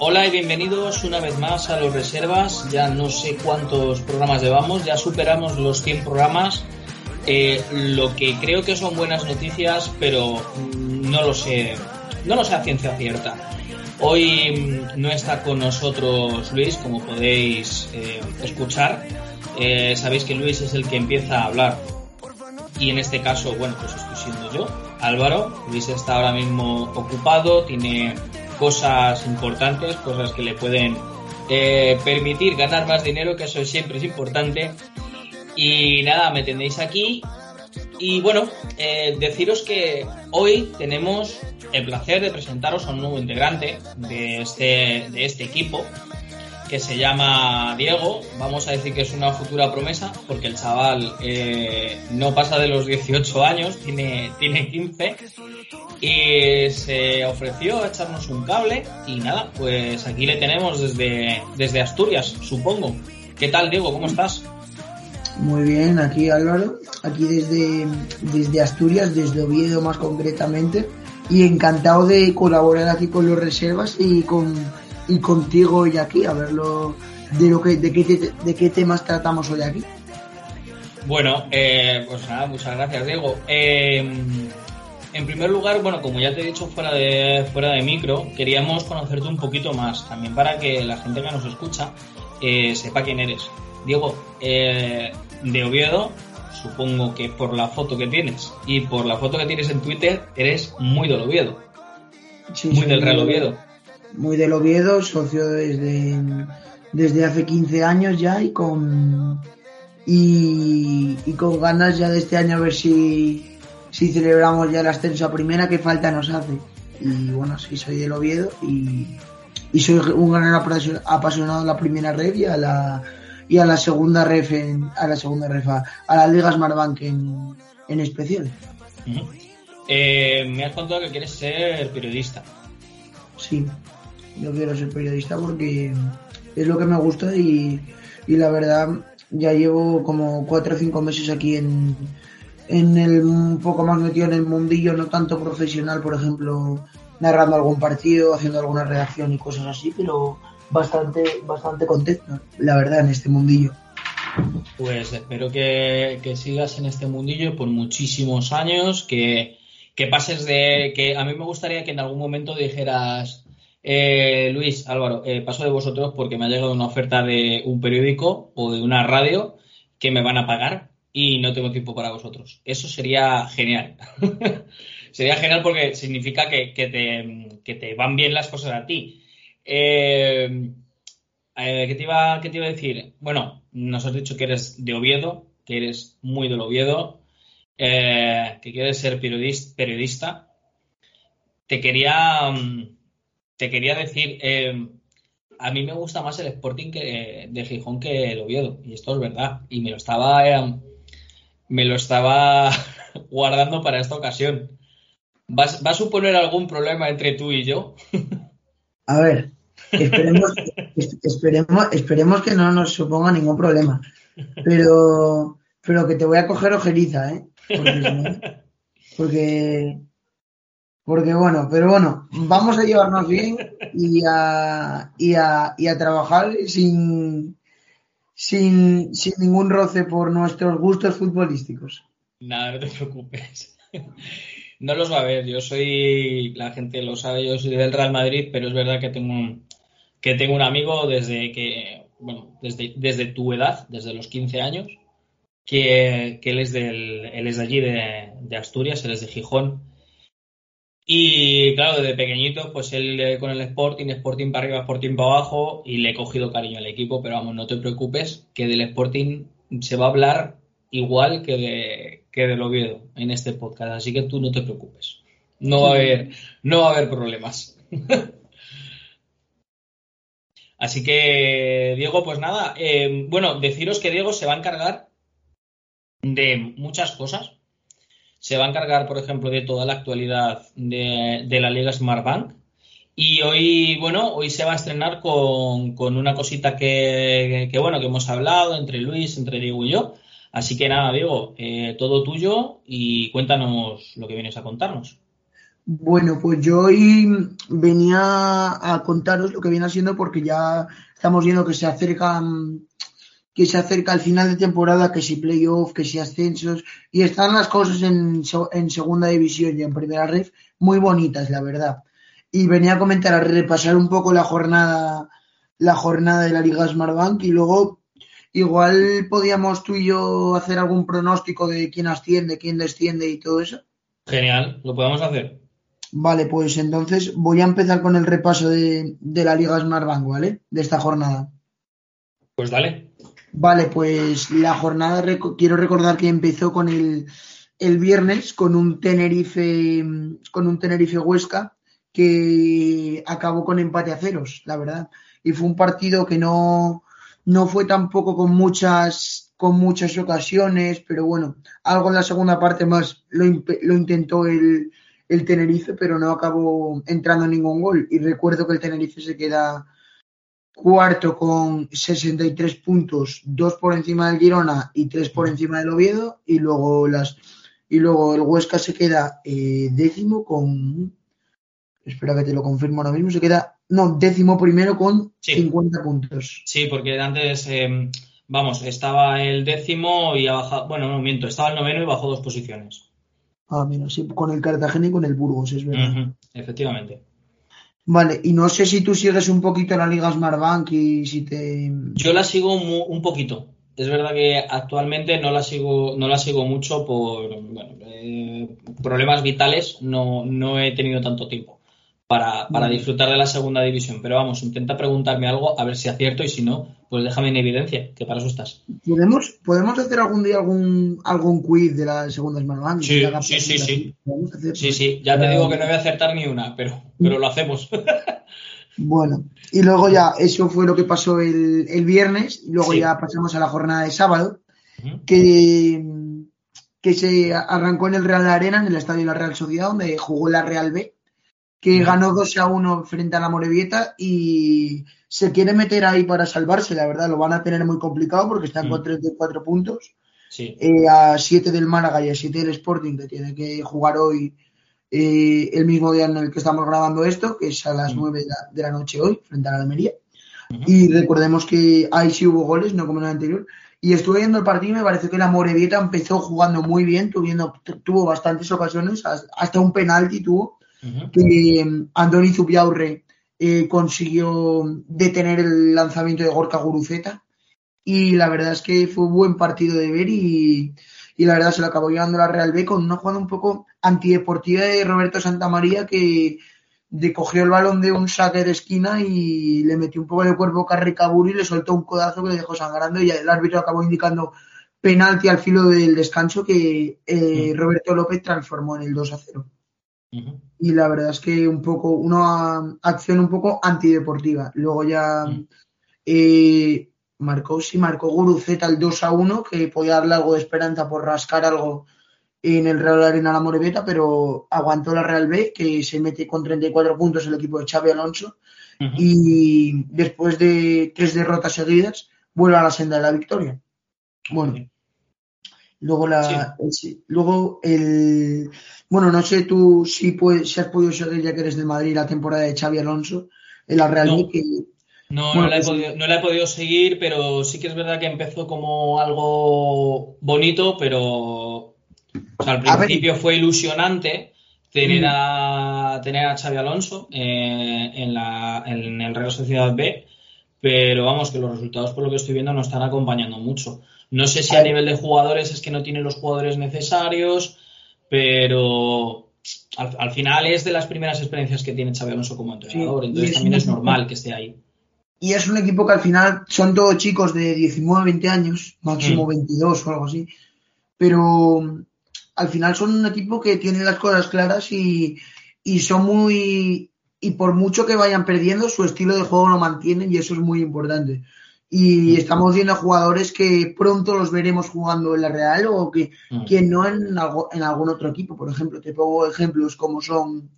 Hola y bienvenidos una vez más a los reservas. Ya no sé cuántos programas llevamos, ya superamos los 100 programas. Eh, lo que creo que son buenas noticias, pero no lo sé, no lo sé a ciencia cierta. Hoy no está con nosotros Luis, como podéis eh, escuchar. Eh, sabéis que Luis es el que empieza a hablar. Y en este caso, bueno, pues estoy siendo yo, Álvaro. Luis está ahora mismo ocupado, tiene cosas importantes, cosas que le pueden permitir ganar más dinero, que eso siempre es importante. Y nada, me tenéis aquí. Y bueno, eh, deciros que hoy tenemos el placer de presentaros a un nuevo integrante de este, de este equipo que se llama Diego. Vamos a decir que es una futura promesa porque el chaval eh, no pasa de los 18 años, tiene, tiene 15 y se ofreció a echarnos un cable y nada, pues aquí le tenemos desde, desde Asturias, supongo. ¿Qué tal, Diego? ¿Cómo estás? Muy bien, aquí Álvaro, aquí desde, desde Asturias, desde Oviedo más concretamente, y encantado de colaborar aquí con los reservas y con y contigo hoy aquí, a verlo de lo que de qué, de qué temas tratamos hoy aquí. Bueno, eh, pues nada, muchas gracias Diego. Eh, en primer lugar, bueno, como ya te he dicho fuera de fuera de micro, queríamos conocerte un poquito más, también para que la gente que nos escucha eh, sepa quién eres. Diego, eh, de Oviedo, supongo que por la foto que tienes y por la foto que tienes en Twitter, eres muy del Oviedo. muy del Real Oviedo. Muy del Oviedo, socio desde, desde hace 15 años ya y con, y, con ganas ya de este año a ver si, si celebramos ya el ascenso a primera, que falta nos hace. Y bueno, sí, soy del Oviedo y, y soy un gran apasionado de la primera red y a la, y a la segunda ref a la segunda refa a, la Liga Smartbank en, en especial. Eh, me has contado que quieres ser periodista. Sí, yo quiero ser periodista porque es lo que me gusta y, y la verdad ya llevo como cuatro o cinco meses aquí en, en el poco más metido en el mundillo, no tanto profesional, por ejemplo, narrando algún partido, haciendo alguna redacción y cosas así, pero bastante, bastante contento, la verdad, en este mundillo. Pues espero que, sigas en este mundillo por muchísimos años, que, pases de... que a mí me gustaría que en algún momento dijeras, eh, Luis, Álvaro, eh, paso de vosotros porque me ha llegado una oferta de un periódico o de una radio que me van a pagar y no tengo tiempo para vosotros. Eso sería genial. sería genial porque significa que, te, van bien las cosas a ti. Eh, ¿qué, te iba, ¿Qué te iba a decir? Bueno, nos has dicho que eres de Oviedo, que eres muy del Oviedo, que quieres ser periodista. Te quería, mm, te quería decir, a mí me gusta más el Sporting que, de Gijón que el Oviedo, y esto es verdad, y me lo estaba, me lo estaba guardando para esta ocasión. ¿Va a suponer algún problema entre tú y yo? A ver, Esperemos, esperemos, que no nos suponga ningún problema. Pero, pero que te voy a coger ojeriza, ¿eh? Porque, bueno, pero bueno, vamos a llevarnos bien y a, y a, y a trabajar sin, sin, sin ningún roce por nuestros gustos futbolísticos. Nada, no te preocupes. No los va a ver, yo soy, la gente lo sabe, yo soy del Real Madrid, pero es verdad que tengo que tengo un amigo desde que, bueno, desde, desde tu edad, desde los 15 años, que, él, es del, él es de allí, de, Asturias, él es de Gijón. Y claro, desde pequeñito, pues él eh, con el Sporting, Sporting para arriba, Sporting para abajo, y le he cogido cariño al equipo, pero vamos, no te preocupes, que del Sporting se va a hablar igual que, de, que del Oviedo en este podcast, así que tú no te preocupes. No va a haber, no va a haber problemas. Así que, Diego, pues nada, eh, bueno, deciros que Diego se va a encargar de muchas cosas. Se va a encargar, por ejemplo, de toda la actualidad de, la Liga Smart Bank. Y hoy, bueno, hoy se va a estrenar con, con una cosita que, que, bueno, que hemos hablado entre Luis, entre Diego y yo. Así que nada, Diego, eh, todo tuyo y cuéntanos lo que vienes a contarnos. Bueno, pues yo hoy venía a contaros lo que viene haciendo porque ya estamos viendo que se acercan que se acerca el final de temporada, que si playoff, que si ascensos, y están las cosas en, en segunda división y en primera red muy bonitas, la verdad. Y venía a comentar, a repasar un poco la jornada, la jornada de la Liga Smartbank y luego igual podíamos tú y yo hacer algún pronóstico de quién asciende, quién desciende y todo eso. Genial, lo podemos hacer. Vale, pues entonces voy a empezar con el repaso de, de la Liga Smartbank, ¿vale? De esta jornada. Pues dale. Vale, pues la jornada quiero recordar que empezó con el, el, viernes con un Tenerife con un Tenerife Huesca que acabó con empate a ceros, la verdad. Y fue un partido que no, no fue tampoco con muchas con muchas ocasiones, pero bueno, algo en la segunda parte más lo, lo intentó el, el Tenerife, pero no acabó entrando ningún gol. Y recuerdo que el Tenerife se queda cuarto con 63 puntos, dos por encima del Girona y tres por encima del Oviedo, y luego las y luego el Huesca se queda eh, décimo con espera que te lo confirmo ahora mismo, se queda no, décimo primero con sí. 50 puntos. Sí, porque antes eh, vamos, estaba el décimo y ha bajado, bueno, no miento, estaba el noveno y bajó dos posiciones. Ah, mira, sí, con el Cartagena y con el Burgos, es verdad. Uh -huh, efectivamente. Vale, y no sé si tú sigues un poquito la Liga Smartbank y si te. Yo la sigo un, un poquito. Es verdad que actualmente no la sigo, no la sigo mucho por eh, problemas vitales. No, no he tenido tanto tiempo para, para disfrutar de la segunda división. Pero vamos, intenta preguntarme algo a ver si acierto y si no, pues déjame en evidencia, que para eso estás. ¿Podemos, podemos hacer algún día algún, algún quiz de la segunda Smartbank? Sí, sí, sí, sí. Sí, sí, ya te digo que no voy a acertar ni una, pero, pero lo hacemos. Bueno, y luego ya, eso fue lo que pasó el, el viernes, y luego sí. ya pasamos a la jornada de sábado, uh -huh. que, que se arrancó en el Real Arena, en el estadio de la Real Sociedad, donde jugó la Real B, que ganó 2 a 1 frente a la Morevieta y se quiere meter ahí para salvarse, la verdad, lo van a tener muy complicado porque están -huh. con 34 puntos, sí. eh, a 7 del Málaga y a 7 del Sporting, que tiene que jugar hoy eh, el mismo día en el que estamos grabando esto, que es a las uh -huh. 9 de la, de la, noche hoy, frente a la Almería. Uh -huh. Y recordemos que ahí sí hubo goles, no como en el anterior. Y estuve viendo el partido y me parece que la Morevieta empezó jugando muy bien, tuviendo, tuvo bastantes ocasiones, hasta un penalti tuvo, uh -huh. que um, Andoni Zubiaurre eh, consiguió detener el lanzamiento de Gorka Guruceta. Y la verdad es que fue un buen partido de ver y, y la verdad se lo acabó llevando la Real B con una jugada un poco antideportiva de Roberto Santamaría que de cogió el balón de un saque de esquina y le metió un poco de cuerpo a Carricaburi y le soltó un codazo que le dejó sangrando y el árbitro acabó indicando penalti al filo del descanso que eh, Roberto López transformó en el 2 a 0. Uh -huh. Y la verdad es que un poco, una acción un poco antideportiva. Luego ya uh -huh. eh, marcó, sí, marcó Guruceta el 2 a 1, que podía darle algo de esperanza por rascar algo en el Real Arena La Moreveta, pero aguantó la Real B, que se mete con 34 puntos el equipo de Xavi Alonso, uh -huh. y después de tres derrotas seguidas, vuelve a la senda de la victoria. Bueno, luego la sí. luego el bueno, no sé tú si, puedes, si has podido seguir ya que eres de Madrid la temporada de Xavi Alonso en la Real no. Que no, bueno, no, la he pues podido, no, la he podido, seguir, pero sí que es verdad que empezó como algo bonito, pero o sea, al principio fue ilusionante tener mm. a, tener a Xavi Alonso eh, en, la, en el Real Sociedad B, pero vamos, que los resultados por lo que estoy viendo no están acompañando mucho. No sé si a nivel de jugadores es que no tiene los jugadores necesarios, pero al, al final es de las primeras experiencias que tiene Xavi Alonso como entrenador, sí, entonces también es normal que esté ahí. Y es un equipo que al final son todos chicos de 19, 20 años, máximo mm. 22 o algo así. Pero al final son un equipo que tiene las cosas claras y, y son muy y por mucho que vayan perdiendo, su estilo de juego lo mantienen y eso es muy importante. Y mm. estamos viendo jugadores que pronto los veremos jugando en la Real o que, mm. no en, en algún otro equipo. Por ejemplo, te pongo ejemplos como son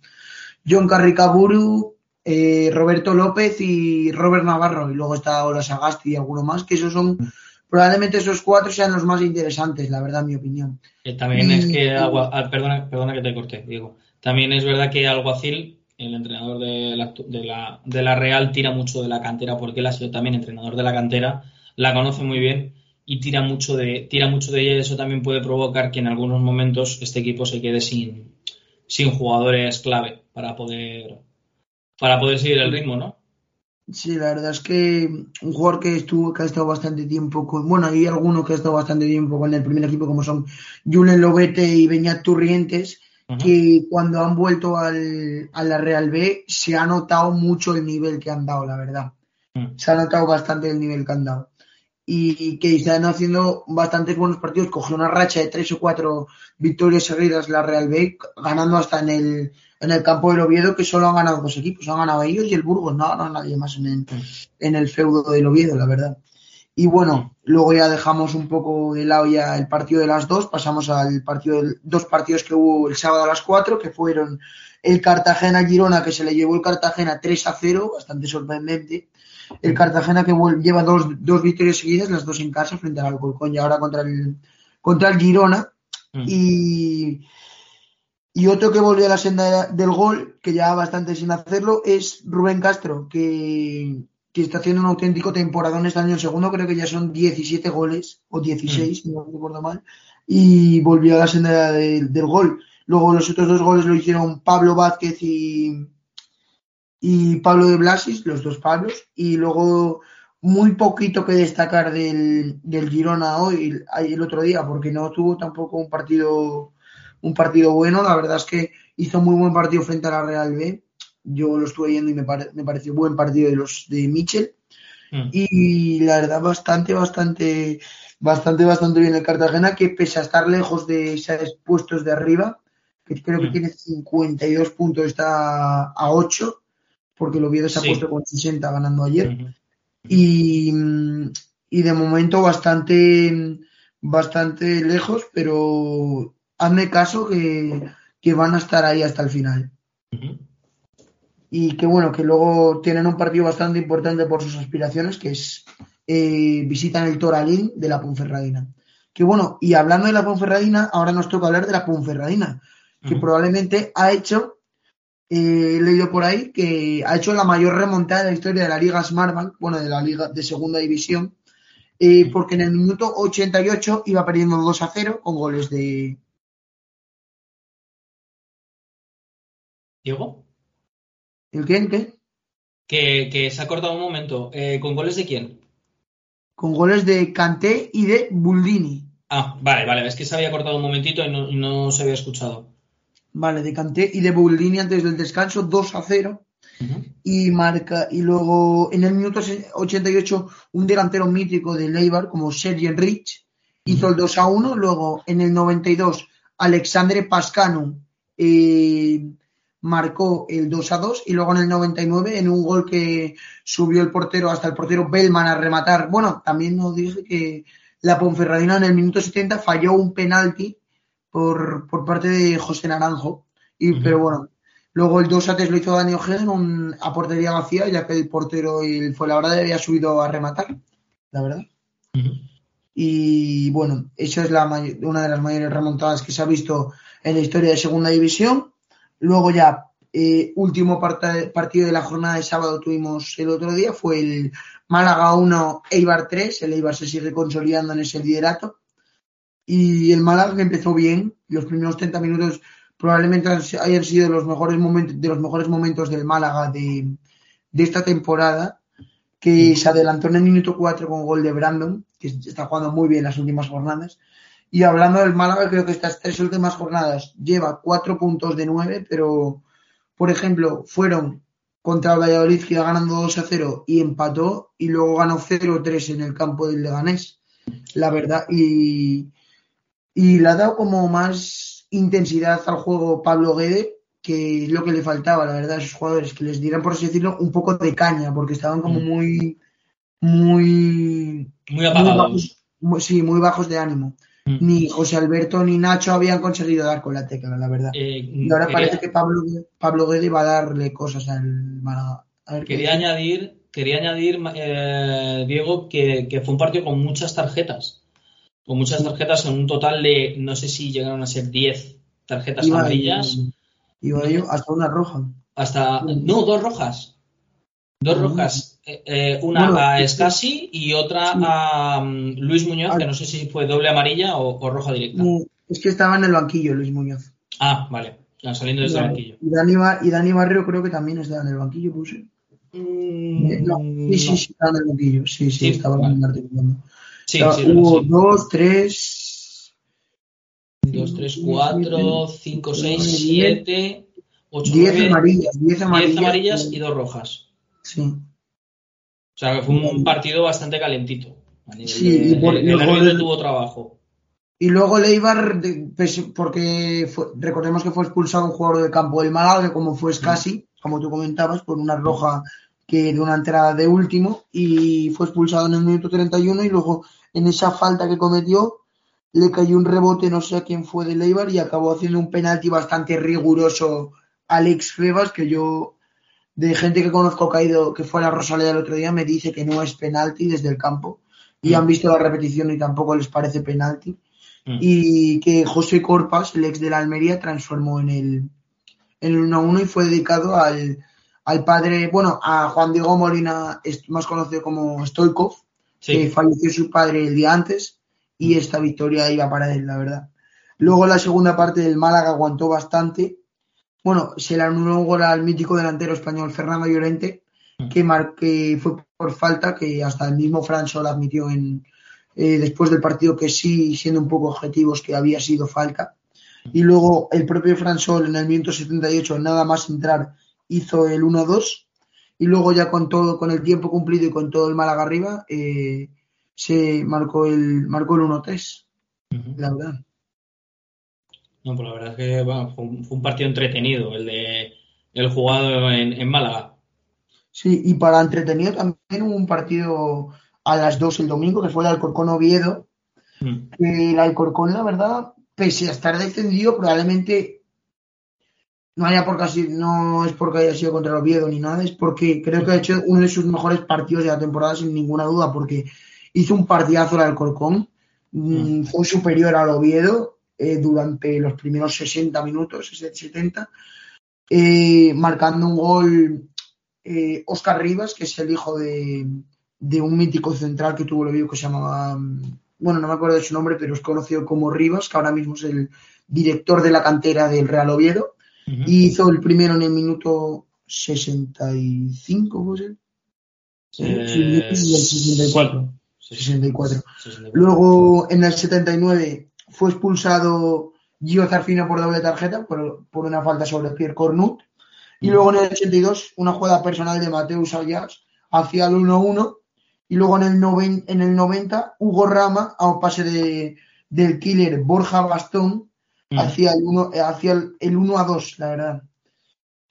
John Carricaburu, eh, Roberto López y Robert Navarro. Y luego está Ola Sagasti y alguno más, que esos son, probablemente esos cuatro sean los más interesantes, la verdad, en mi opinión. Eh, también es que, agua, ah, perdona, perdona que te corté, Diego. También es verdad que Alguacil, el entrenador de la, de, la, Real, tira mucho de la cantera porque él ha sido también entrenador de la cantera, la conoce muy bien y tira mucho de, tira mucho de ella y eso también puede provocar que en algunos momentos este equipo se quede sin, sin jugadores clave para poder para poder seguir el ritmo, ¿no? Sí, la verdad es que un jugador que estuvo, que ha estado bastante tiempo con, bueno, hay algunos que ha estado bastante tiempo con el primer equipo, como son Julen Lobete y Beñat Turrientes, que cuando han vuelto al, a la Real B se ha notado mucho el nivel que han dado, la verdad. Mm. Se ha notado bastante el nivel que han dado. Y que están haciendo bastantes buenos partidos. Cogió una racha de tres o cuatro victorias seguidas la Real B, ganando hasta en el en el campo del Oviedo que solo han ganado dos equipos, han ganado ellos y el Burgos, no, no nadie más en el, en el feudo del Oviedo, la verdad. Y bueno, luego ya dejamos un poco de lado ya el partido de las dos, pasamos al partido, de, dos partidos que hubo el sábado a las cuatro, que fueron el Cartagena-Girona, que se le llevó el Cartagena 3 a 0, bastante sorprendente. El Cartagena que lleva dos, dos victorias seguidas, las dos en casa frente al Alcorcón y ahora contra el, contra el Girona. Mm. Y y otro que volvió a la senda del gol, que ya bastante sin hacerlo, es Rubén Castro, que, está haciendo un auténtico temporada en este año. El segundo creo que ya son 17 goles, o 16, mm. no recuerdo mal, y volvió a la senda del gol. Luego los otros dos goles lo hicieron Pablo Vázquez y, y Pablo de Blasis, los dos Pablos, y luego muy poquito que destacar del, del Girona hoy, el otro día, porque no tuvo tampoco un partido un partido bueno. La verdad es que hizo muy buen partido frente a la Real B. Yo lo estuve viendo y me, me pareció buen partido de los de Michel. Mm. Y la verdad, bastante, bastante, bastante, bastante bien el Cartagena, que pese a estar lejos de esos puestos de arriba, que creo que mm. tiene 52 puntos, está a 8, porque lo Oviedo se ha puesto con 60 ganando ayer. y, y de momento bastante, bastante lejos, pero hazme caso que, van a estar ahí hasta el final. Y que bueno, que luego tienen un partido bastante importante por sus aspiraciones, que es eh, visitan el Toralín de la Ponferradina. Que bueno, y hablando de la Ponferradina, ahora nos toca hablar de la Ponferradina, que probablemente ha hecho, eh, he leído por ahí, que ha hecho la mayor remontada de la historia de la Liga Smartbank, bueno, de la Liga de Segunda División, eh, porque en el minuto 88 iba perdiendo 2 a 0 con goles de, Diego. ¿El qué? qué? Que, se ha cortado un momento. Eh, ¿Con goles de quién? Con goles de Canté y de Buldini. Ah, vale, vale. Es que se había cortado un momentito y no, se había escuchado. Vale, de Canté y de Buldini antes del descanso, 2 a 0. Y marca, y luego en el minuto 88, un delantero mítico de Leibar, como Sergio Rich, hizo el 2 a 1. Luego en el 92, Alexandre Pascano eh, marcó el 2 a 2 y luego en el 99 en un gol que subió el portero hasta el portero Bellman a rematar. Bueno, también nos dice que la Ponferradina en el minuto 70 falló un penalti por, por parte de José Naranjo. Y, Pero bueno, luego el 2 a 3 lo hizo Dani Ojeda a portería vacía, ya que el portero y fue la verdad había subido a rematar, la verdad. Y bueno, eso es la una de las mayores remontadas que se ha visto en la historia de Segunda División. Luego ya, eh, último partido de la jornada de sábado tuvimos el otro día, fue el Málaga 1, Eibar 3. El Eibar se sigue consolidando en ese liderato. Y el Málaga empezó bien, los primeros 30 minutos probablemente hayan sido los mejores momentos, de los mejores momentos del Málaga de, esta temporada, que se adelantó en el minuto 4 con gol de Brandon, que está jugando muy bien las últimas jornadas. Y hablando del Málaga, creo que estas tres últimas jornadas lleva cuatro puntos de nueve, pero, por ejemplo, fueron contra Valladolid que iba ganando 2 a 0 y empató, y luego ganó 0-3 en el campo del Leganés, la verdad, y, y le ha dado como más intensidad al juego Pablo Guede, que es lo que le faltaba, la verdad, a esos jugadores, que les dieran, por así decirlo, un poco de caña, porque estaban como Mm. muy, muy, Muy apagados. bajos, muy- sí, muy bajos de ánimo. Mm. Ni José Alberto ni Nacho habían conseguido dar con la tecla, la verdad. Eh, Y ahora quería- parece que Pablo, Pablo Guede va a darle cosas al Málaga. Quería añadir, quería añadir eh, Diego, que, que fue un partido con muchas tarjetas. Con muchas tarjetas en un total de, no sé si llegaron a ser 10 tarjetas Iba, amarillas. iba yo hasta una roja. Hasta. No, dos rojas. Dos Ah. rojas. Eh, eh, una Bueno, a sí. Escasi y otra Sí. a mm, Luis Muñoz, Ah. que no sé si fue doble amarilla o, o roja directa. No, es que estaba en el banquillo Luis Muñoz. Ah, vale. Ah, Saliendo desde el banquillo. Y Dani, Ba- y Dani Barrio creo que también estaba en el banquillo, puse. Mm, No, sí, sí, no. sí, estaba en el banquillo. Sí, sí, Sí, estaba vale. en el articulando. Sí, Estaba- sí, hubo sí. dos, tres, 2, 3, 4, 5, 6, 7, 8, diez 9, amarillas. Diez 10 amarillas. amarillas eh, y dos rojas. Sí. O sea que fue un partido bastante calentito. A nivel Sí, de- y por- el, y el tuvo trabajo. Y luego Leibar, pese- porque fue- recordemos que fue expulsado un jugador del campo del Málaga, que como fue Scassi, como tú comentabas, por una roja que de una entrada de último, y fue expulsado en el minuto 31 y luego en esa falta que cometió le cayó un rebote, no sé a quién fue de Leibar, y acabó haciendo un penalti bastante riguroso Alex Febas, que yo, de gente que conozco que ha ido, que fue a la Rosaleda el otro día, me dice que no es penalti desde el campo, y Mm. han visto la repetición y tampoco les parece penalti Mm. y que José Corpas, el ex de la Almería, transformó en el, en el 1-1 y fue dedicado al, al padre, bueno, a Juan Diego Molina, más conocido como Stoikov, que Sí, falleció su padre el día antes y esta victoria iba para él, la verdad. Luego la segunda parte del Málaga aguantó bastante. Bueno, se le anuló un gol al mítico delantero español Fernando Llorente, que, mar- que fue por falta, que hasta el mismo Fran Sol admitió en, eh, después del partido que sí, siendo un poco objetivos, que había sido falta. Y luego el propio Fran Sol en el minuto 78, nada más entrar, hizo el 1-2. Y luego ya con todo, con el tiempo cumplido y con todo el Málaga arriba, eh, se marcó el, marcó el 1-3, Ujú. la verdad. No, pues la verdad es que bueno, fue, un, fue un partido entretenido el de el jugado en, en Málaga. Sí, y para entretenido también hubo un partido a las 2 el domingo, que fue el Alcorcón Oviedo, Mm. el Alcorcón, la verdad, pese a estar descendido, probablemente no haya por casi, no es porque haya sido contra el Oviedo ni nada, es porque creo que ha hecho uno de sus mejores partidos de la temporada sin ninguna duda, porque hizo un partidazo el Alcorcón, mm, fue superior al Oviedo eh, durante los primeros 60 minutos, 70, eh, marcando un gol eh, Oscar Rivas, que es el hijo de, de un mítico central que tuvo el que se llamaba, bueno, no me acuerdo de su nombre, pero es conocido como Rivas, que ahora mismo es el director de la cantera del Real Oviedo, y hizo el primero en el minuto 65, ¿puede ser? Eh, Sí, y el 64. sí, 64. 64. Luego en el 79 fue expulsado Gio Zarfino por doble tarjeta por, por una falta sobre Pierre Cornut. Y luego en el 82 una jugada personal de Mateus Ayas hacia el 1-1. Y luego en el, noven- en el 90 Hugo Rama a un pase de, del killer Borja Bastón Mm. hacia el 1 hacia el, el 1 a 2, la verdad.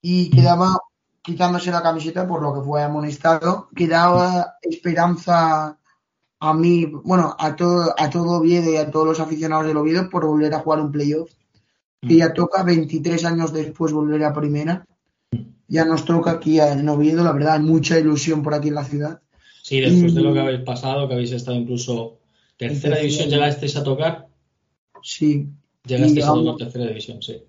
Y quedaba quitándose la camiseta por lo que fue amonestado, quedaba esperanza a mí, bueno, a todo, a todo Oviedo y a todos los aficionados del Oviedo por volver a jugar un playoff. Que ya toca 23 años después volver a primera. Ya nos toca aquí en Oviedo, la verdad, hay mucha ilusión por aquí en la ciudad. Sí, después de lo que habéis pasado, que habéis estado incluso tercera división, llegasteis a tocar, Sí. llegasteis a tocar tercera división, sí.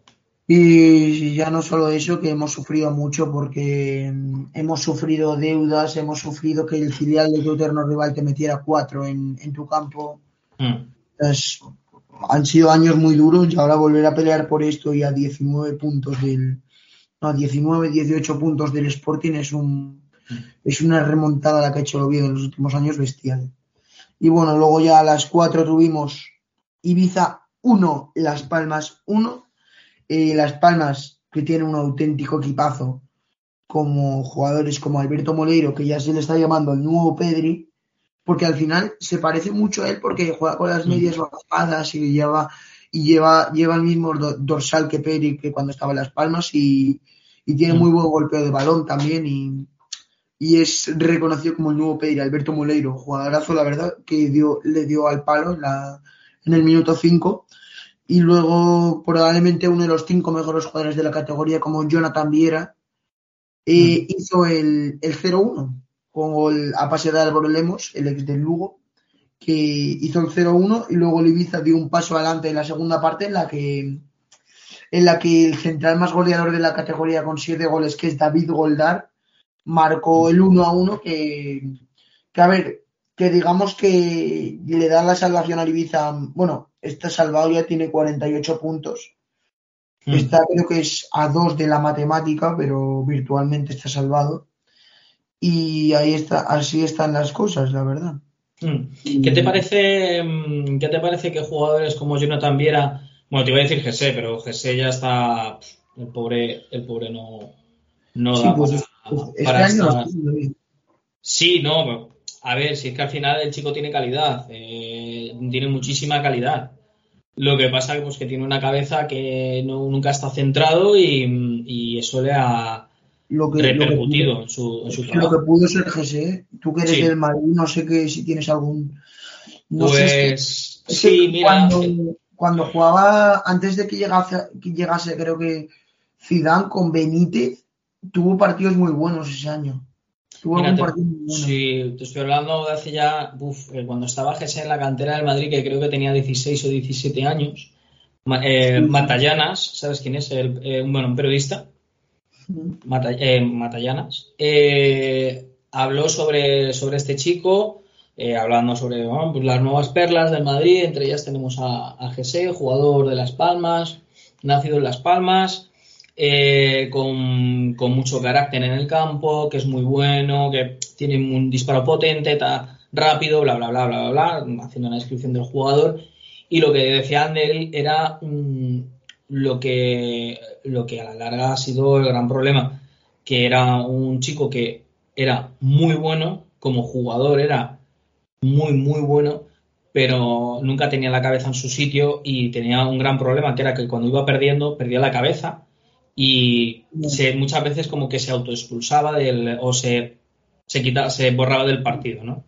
Y ya no solo eso, que hemos sufrido mucho porque mm, hemos sufrido deudas, hemos sufrido que el filial de tu eterno rival te metiera cuatro en, en tu campo. Mm. Es- han sido años muy duros y ahora volver a pelear por esto y a 19 puntos del, no, a 19, 18 puntos del Sporting es un, es una remontada la que ha hecho el Oviedo en los últimos años bestial. Y bueno, luego ya a las 4 tuvimos Ibiza 1, Las Palmas 1. Eh, Las Palmas, que tiene un auténtico equipazo, como jugadores como Alberto Moleiro, que ya se le está llamando el nuevo Pedri, porque al final se parece mucho a él porque juega con las medias bajadas y lleva y lleva, lleva el mismo dorsal que Peri que cuando estaba en Las Palmas y, tiene muy buen golpeo de balón también y, es reconocido como el nuevo Peri, Alberto Moleiro, jugadorazo la verdad que dio, le dio al palo en, la, en el minuto 5 y luego probablemente uno de los cinco mejores jugadores de la categoría como Jonathan Viera eh, hizo el, el 0-1 con el, a pase de Álvaro Lemos, el ex del Lugo que hizo el 0-1 y luego el Ibiza dio un paso adelante en la segunda parte en la que en la que el central más goleador de la categoría con siete goles, que es David Goldar, marcó el 1-1 que, que, a ver, que digamos que le da la salvación al Ibiza, bueno, está salvado ya tiene 48 puntos. Mm. Está creo que es a dos de la matemática, pero virtualmente está salvado. Y ahí está, así están las cosas, la verdad. Mm. ¿Qué te parece, mm, ¿qué te parece que jugadores como Jonathan Viera, bueno, te iba a decir Jesse, pero Jesse ya está, el pobre, el pobre no, no da pues, para, este Sí, no, a ver, si es que al final el chico tiene calidad, eh, tiene muchísima calidad. Lo que pasa es pues, que tiene una cabeza que no, nunca está centrado y, y eso le ha, lo que, repercutido en, su, en su trabajo. Lo que pudo ser GSE, tú que eres del Madrid, no sé que si tienes algún. No pues sé, sí, mira. Cuando, jugaba, antes de que llegase, que llegase, creo que Zidane con Benítez, tuvo partidos muy buenos ese año. Tuvo un partido muy bueno. Sí, te estoy hablando de hace ya, uf, eh, cuando estaba GSE en la cantera del Madrid, que creo que tenía 16 o 17 años. Eh, Matallanas, ¿sabes quién es? El, eh, bueno, un periodista eh, Matallanas, habló sobre, sobre este chico, hablando sobre pues las nuevas perlas del Madrid, entre ellas tenemos a, a jugador de Las Palmas, nacido en Las Palmas, con, mucho carácter en el campo, que es muy bueno, que tiene un disparo potente, está rápido, bla, bla, bla, bla, bla, bla, haciendo una descripción del jugador. Y lo que decían de era que lo que a la larga ha sido el gran problema, que era un chico que era muy bueno, como jugador era muy, muy bueno, pero nunca tenía la cabeza en su sitio y tenía un gran problema, que era que cuando iba perdiendo, perdía la cabeza y se, muchas veces como que se autoexpulsaba del, o se, se, quitaba, se borraba del partido, ¿no?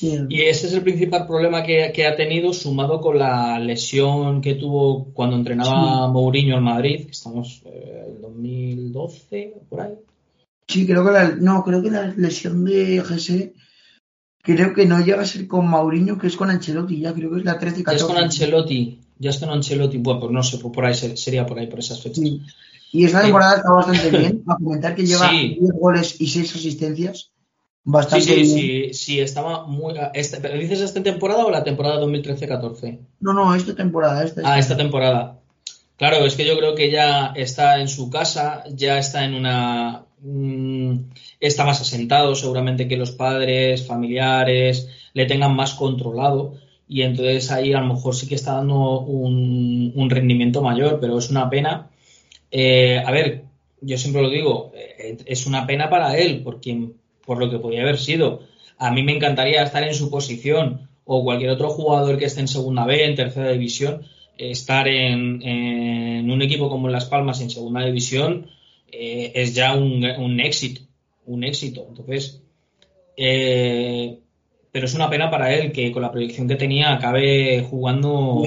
Y ese es el principal problema que, ha tenido, sumado con la lesión que tuvo cuando entrenaba Mourinho al Madrid. Estamos en eh, 2012, por ahí. Sí, creo que la, no, creo que la lesión de Jesse creo que no llega a ser con Mourinho, que es con Ancelotti, ya creo que es la 13 14. Ya es con Ancelotti, ya es con Ancelotti, bueno, pues no sé, pues por ahí sería por ahí, por esas fechas. Y esta temporada está bastante bien, a comentar que lleva 10 goles y 6 asistencias. Bastante sí, sí, sí, sí, estaba muy. Este, ¿Dices esta temporada o la temporada 2013-14? No, no, esta temporada. Esta, ah, esta temporada. Claro, es que yo creo que ya está en su casa, ya está en una. Mm, está más asentado, seguramente que los padres, familiares, le tengan más controlado. Y entonces ahí a lo mejor sí que está dando un, rendimiento mayor, pero es una pena. Eh, a ver, yo siempre lo digo, eh, es una pena para él, porque por lo que podía haber sido. A mí me encantaría estar en su posición o cualquier otro jugador que esté en segunda B, en tercera división, estar en, un equipo como Las Palmas en segunda división eh, es ya un, éxito, un éxito. Entonces, eh, pero es una pena para él que con la proyección que tenía acabe jugando.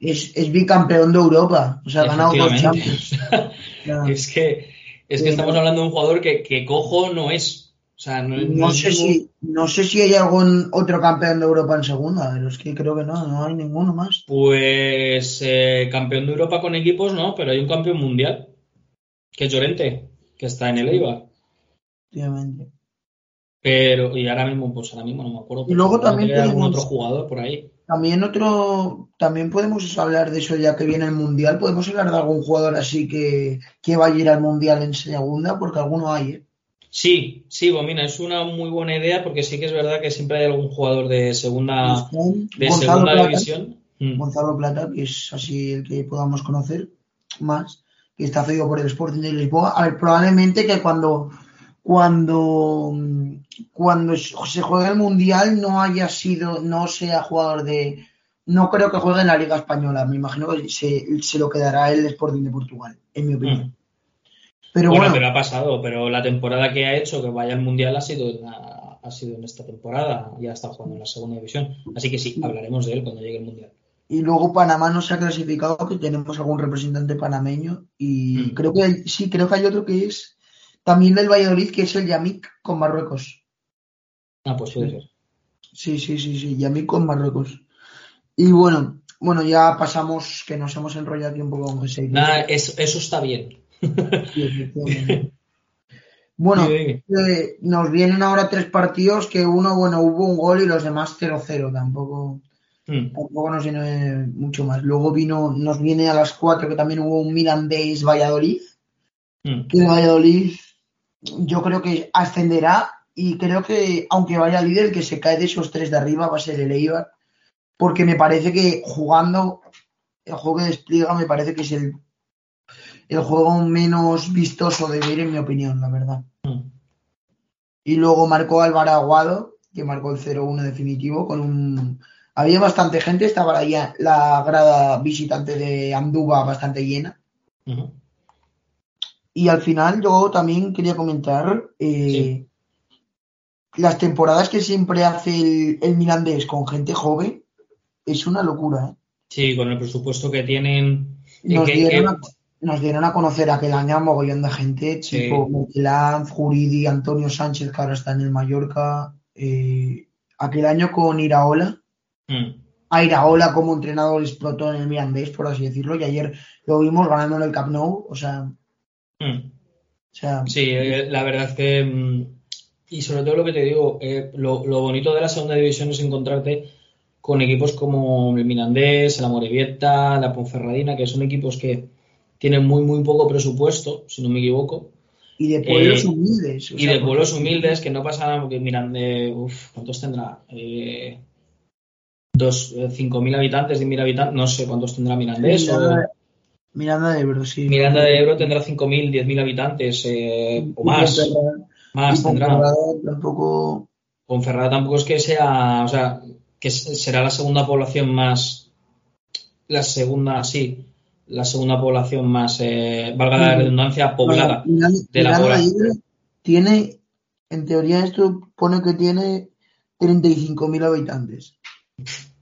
Es, es, bicampeón de Europa, o sea, ha ganado dos Champions. es que, es que estamos hablando de un jugador que, que cojo no es no, sé si, no sé si hay algún otro campeón de Europa en segunda, pero es que creo que no, no hay ninguno más. Pues eh, campeón de Europa con equipos no, pero hay un campeón mundial, que es Llorente, que está en el Eibar. Obviamente. Pero, y ahora mismo, pues ahora mismo no me acuerdo. Y luego también tenemos otro jugador por ahí. También otro, también podemos hablar de eso ya que viene el mundial. Podemos hablar de algún jugador así que, que va a ir al mundial en segunda, porque alguno hay, ¿eh? Sí, sí, Bomina, es una muy buena idea porque sí que es verdad que siempre hay algún jugador de segunda, de segunda división. Mm. Gonzalo Plata, que es así el que podamos conocer más, que está cedido por el Sporting de Lisboa. A ver, probablemente que cuando, cuando, cuando se juegue el Mundial no haya sido, no sea jugador de no creo que juegue en la Liga Española. Me imagino que se, se lo quedará el Sporting de Portugal, en mi opinión. Mm. Pero bueno, bueno, pero ha pasado, pero la temporada que ha hecho que vaya al Mundial ha sido, en la- ha sido en esta temporada, ya está jugando en la segunda división, así que sí, hablaremos de él cuando llegue el Mundial. y luego Panamá no se ha clasificado, que tenemos algún representante panameño. Y Mm. creo que sí, creo que hay otro que es también del Valladolid, que es el Yamik con Marruecos. Ah, pues puede ser. Sí, sí, sí, sí, Yamik con Marruecos. Y bueno, bueno, ya pasamos, que nos hemos enrollado aquí un poco con José. Eso, eso está bien. Bueno, eh, nos vienen ahora tres partidos que uno, bueno, hubo un gol y los demás 0-0, tampoco, Mm, tampoco nos viene mucho más. Luego vino, nos viene a las cuatro que también hubo un Mirandés Valladolid, mm. que Valladolid yo creo que ascenderá y creo que aunque vaya líder, el que se cae de esos tres de arriba va a ser el Eibar, porque me parece que jugando el juego que despliega me parece que es el, el juego menos vistoso de ver en mi opinión, la verdad. Mm. Y luego marcó Álvaro Aguado, que marcó el 0-1 definitivo con un... Había bastante gente, estaba ahí la grada visitante de Andúba bastante llena. Y al final yo también quería comentar eh, las temporadas que siempre hace el, el Mirandés con gente joven. Es una locura. ¿eh? Sí, con el presupuesto que tienen. Nos, que- dieron que- a, nos dieron a conocer aquel año a mogollón de gente, Sí. tipo Metelanz, Juridi, Antonio Sánchez, que ahora está en el Mallorca. eh, aquel año con Iraola. Mm. A Iraola como entrenador explotó en el Mirandés, por así decirlo, y ayer lo vimos ganando en el Camp Nou. O sea, Mm. o sea Sí, eh, la verdad es que, mm, y sobre todo lo que te digo, eh, lo, lo bonito de la segunda división es encontrarte con equipos como el Mirandés, la Morevieta, la Ponferradina, que son equipos que tienen muy, muy poco presupuesto, si no me equivoco, y de pueblos eh, humildes. o y sea, de pueblos humildes que no pasa nada, porque Mirandés, uf, ¿cuántos tendrá? Eh, dos, eh, 5.000 habitantes, 10.000 habitantes, no sé cuántos tendrá Mirandés. o- Miranda, Miranda de Ebro, sí. Miranda de Ebro tendrá 5.000, 10.000 habitantes eh, o más. Ponferrada- Más tendrá. Ponferrada tampoco. Ponferrada tampoco es que sea, o sea, que será la segunda población más, la segunda, sí, la segunda población más, eh, valga la redundancia, poblada. De la Miranda pobla- de Ebro tiene, en teoría, esto pone que tiene 35.000 habitantes.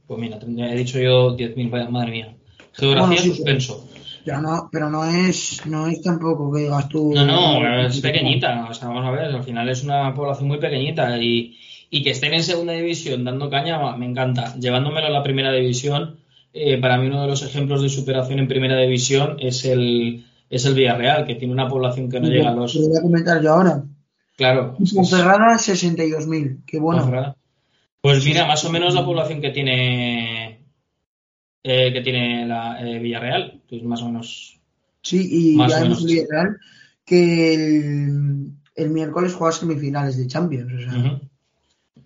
Pues mira, he dicho yo 10.000, vaya, madre mía. Geografía Bueno, sí, suspenso. Pero no, pero no es, no es tampoco que digas tú. No, no, es pequeñita, o sea, vamos a ver, al final es una población muy pequeñita y, y que estén en segunda división dando caña, me encanta. Llevándomelo a la primera división, eh, para mí uno de los ejemplos de superación en primera división es el, es el Villarreal, que tiene una población que no llega a los... Lo voy a comentar yo ahora. Claro, es que es Ponferrada 62.000. Qué bueno. Pues mira, más o menos la población que tiene eh, que tiene la eh, Villarreal, pues más o menos. Sí, y Más ya menos. Villarreal que el, el miércoles juega semifinales de Champions, o sea,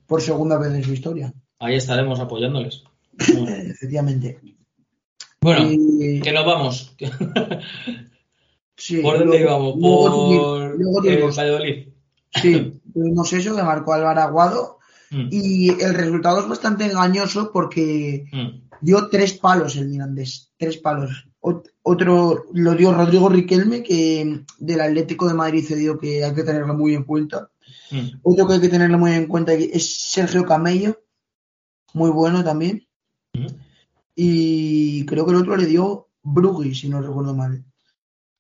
por segunda vez en su historia. Ahí estaremos apoyándoles. Eh, Efectivamente. Bueno, Y- que nos vamos. sí, ¿Por dónde íbamos? Por luego eh, tuvimos- Valladolid. sí, tuvimos eso que marcó Álvaro Aguado Mm, y el resultado es bastante engañoso porque mm, dio tres palos el Mirandés, tres palos. Ot- Otro lo dio Rodrigo Riquelme, que del Atlético de Madrid se dio que hay que tenerlo muy en cuenta. mm. Otro que hay que tenerlo muy en cuenta es Sergio Camello, muy bueno también. Ujú. Y creo que el otro le dio Brugui, si no recuerdo mal.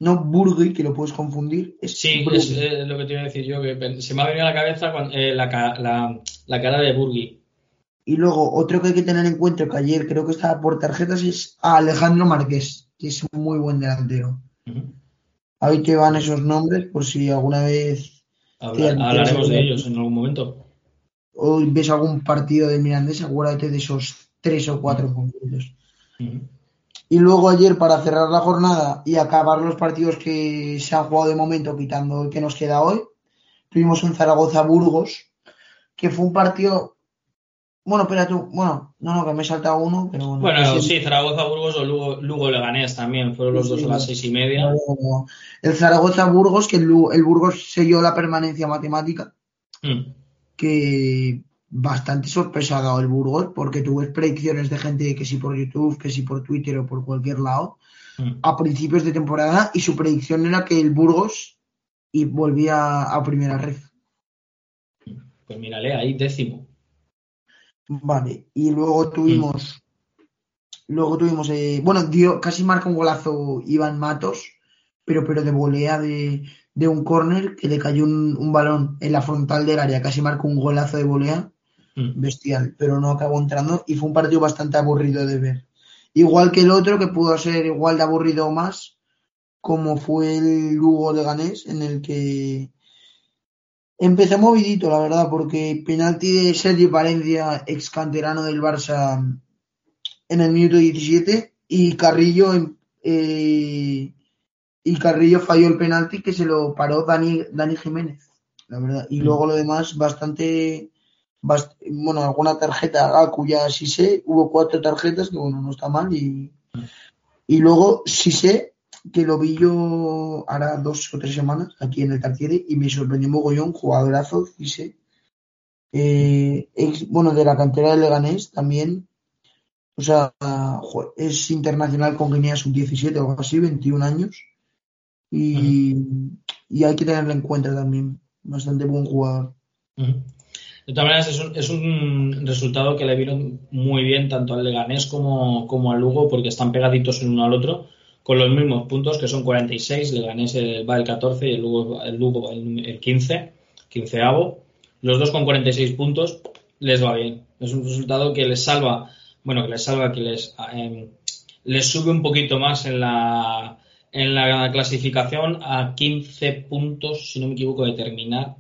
No Burgui, que lo puedes confundir. Es Sí, Brugui. es eh, lo que te iba a decir yo, que se me ha venido a la cabeza eh, la, la- la cara de Burgui. Y luego, otro que hay que tener en cuenta, que ayer creo que estaba por tarjetas, es a Alejandro Márquez, que es un muy buen delantero. Ujú. Ahí te van esos nombres, por si alguna vez Habla- hablaremos de ellos en algún momento. hoy ves algún partido del Mirandés, acuérdate de esos tres o cuatro. Ujú. Y luego ayer, para cerrar la jornada y acabar los partidos que se han jugado de momento, quitando el que nos queda hoy, tuvimos un Zaragoza-Burgos, que fue un partido... Bueno, espera tú. Bueno, no, no, que me he saltado uno, pero bueno. Sí, Zaragoza, Burgos o Lugo, Lugo Leganés también, fueron los Sí, dos a las seis y media. El Zaragoza-Burgos, que el, Burgos selló la permanencia matemática, Mm. que bastante sorpresa ha dado el Burgos, porque tú ves predicciones de gente que si por YouTube, que si por Twitter o por cualquier lado, Mm. a principios de temporada, y su predicción era que el Burgos y volvía a primera red. Pues mírale, ahí décimo. Vale, y luego tuvimos, luego tuvimos, eh, bueno, dio, casi marca un golazo Iván Matos, pero, pero de volea de, de un córner que le cayó un, un balón en la frontal del área, casi marcó un golazo de volea Mm. bestial, pero no acabó entrando y fue un partido bastante aburrido de ver. Igual que el otro, que pudo ser igual de aburrido o más, como fue el Lugo de Ganés, en el que empezó movidito, la verdad, porque penalti de Sergio Valencia, ex canterano del Barça, en el minuto 17, y Carrillo, eh, y Carrillo falló el penalti que se lo paró Dani, Dani Jiménez, la verdad. Y luego lo demás, bastante bast- bueno, alguna tarjeta Gaku ya sí sé, hubo cuatro tarjetas que bueno, no está mal y, y luego sí sé que lo vi yo ahora dos o tres semanas aquí en el Tartiere y me sorprendió mogollón, jugadorazo, sé. Eh, ex- bueno, de la cantera de Leganés también, o sea, es internacional con Guinea sub-17 o algo así, 21 años. Y, y hay que tenerlo en cuenta también, bastante buen jugador. De todas maneras, es un, es un resultado que le vino muy bien tanto al Leganés como, como al Lugo, porque están pegaditos el uno al otro, con los mismos puntos, que son 46. Leganés va el 14 y el Lugo, el Lugo el, el 15, 15 Los dos con 46 puntos, les va bien. Es un resultado que les salva, bueno, que les salva, que les, eh, les sube un poquito más en la, en la clasificación a 15 puntos, si no me equivoco, de terminar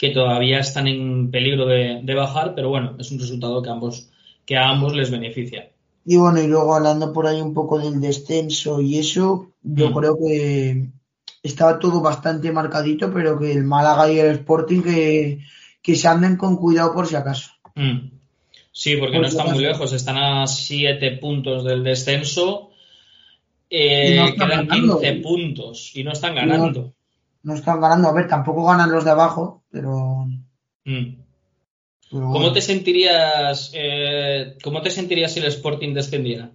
que todavía están en peligro de, de, bajar, pero bueno, es un resultado que ambos, que a ambos les beneficia. Y bueno, y luego hablando por ahí un poco del descenso y eso, yo Mm. creo que estaba todo bastante marcadito, pero que el Málaga y el Sporting que, que se anden con cuidado por si acaso. Mm. Sí, porque Por no si están muy lejos, están a 7 puntos del descenso, eh, no quedan ganando. 15 puntos y no están no- ganando. No están ganando, a ver, tampoco ganan los de abajo, pero, Mm. Pero ¿Cómo bueno. te sentirías, eh, cómo te sentirías si el Sporting descendiera?